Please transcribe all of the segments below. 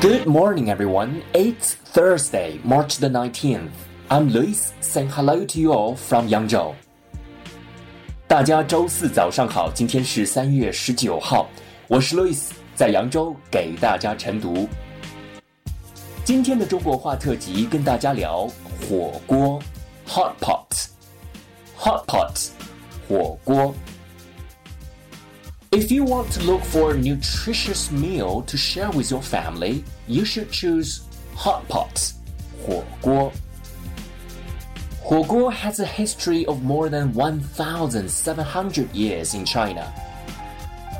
Good morning, everyone. It's Thursday, March the 19th. I'm Luis saying hello to you all from Yangzhou. 大家周四早上好，今天是三月十九号，我是 Luis，在扬州给大家晨读。今天的中国话特辑跟大家聊火锅，hot pot，hot pot，火锅。If you want to look for a nutritious meal to share with your family, you should choose hot pot, 火锅. Has a history of more than 1,700 years in China.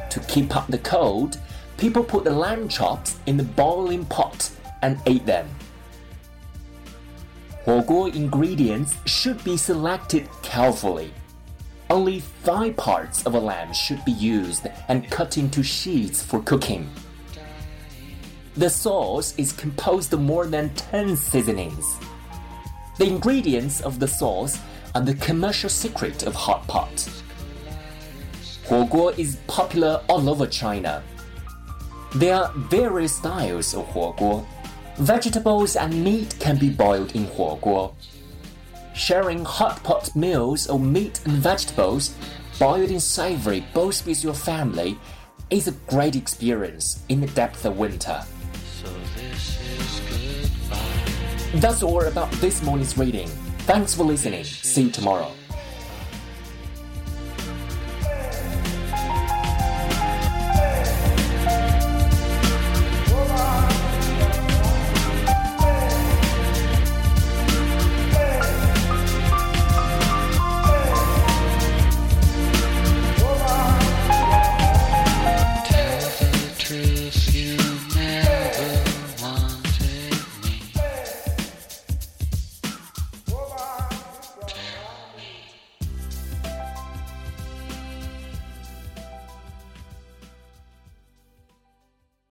To keep up the cold, people put the lamb chops in the boiling pot and ate them. Huoguo ingredients should be selected carefully. Only five parts of a lamb should be used and cut into sheets for cooking. The sauce is composed of more than 10 seasonings. The ingredients of the sauce are the commercial secret of hot pot. Huoguo is popular all over China. There are various styles of huoguo. Vegetables and meat can be boiled in huoguo sharing hot pot meals of meat and vegetables boiled in savory both with your family is a great experience in the depth of winter. That's all about this morning's reading. Thanks for listening. See you tomorrow.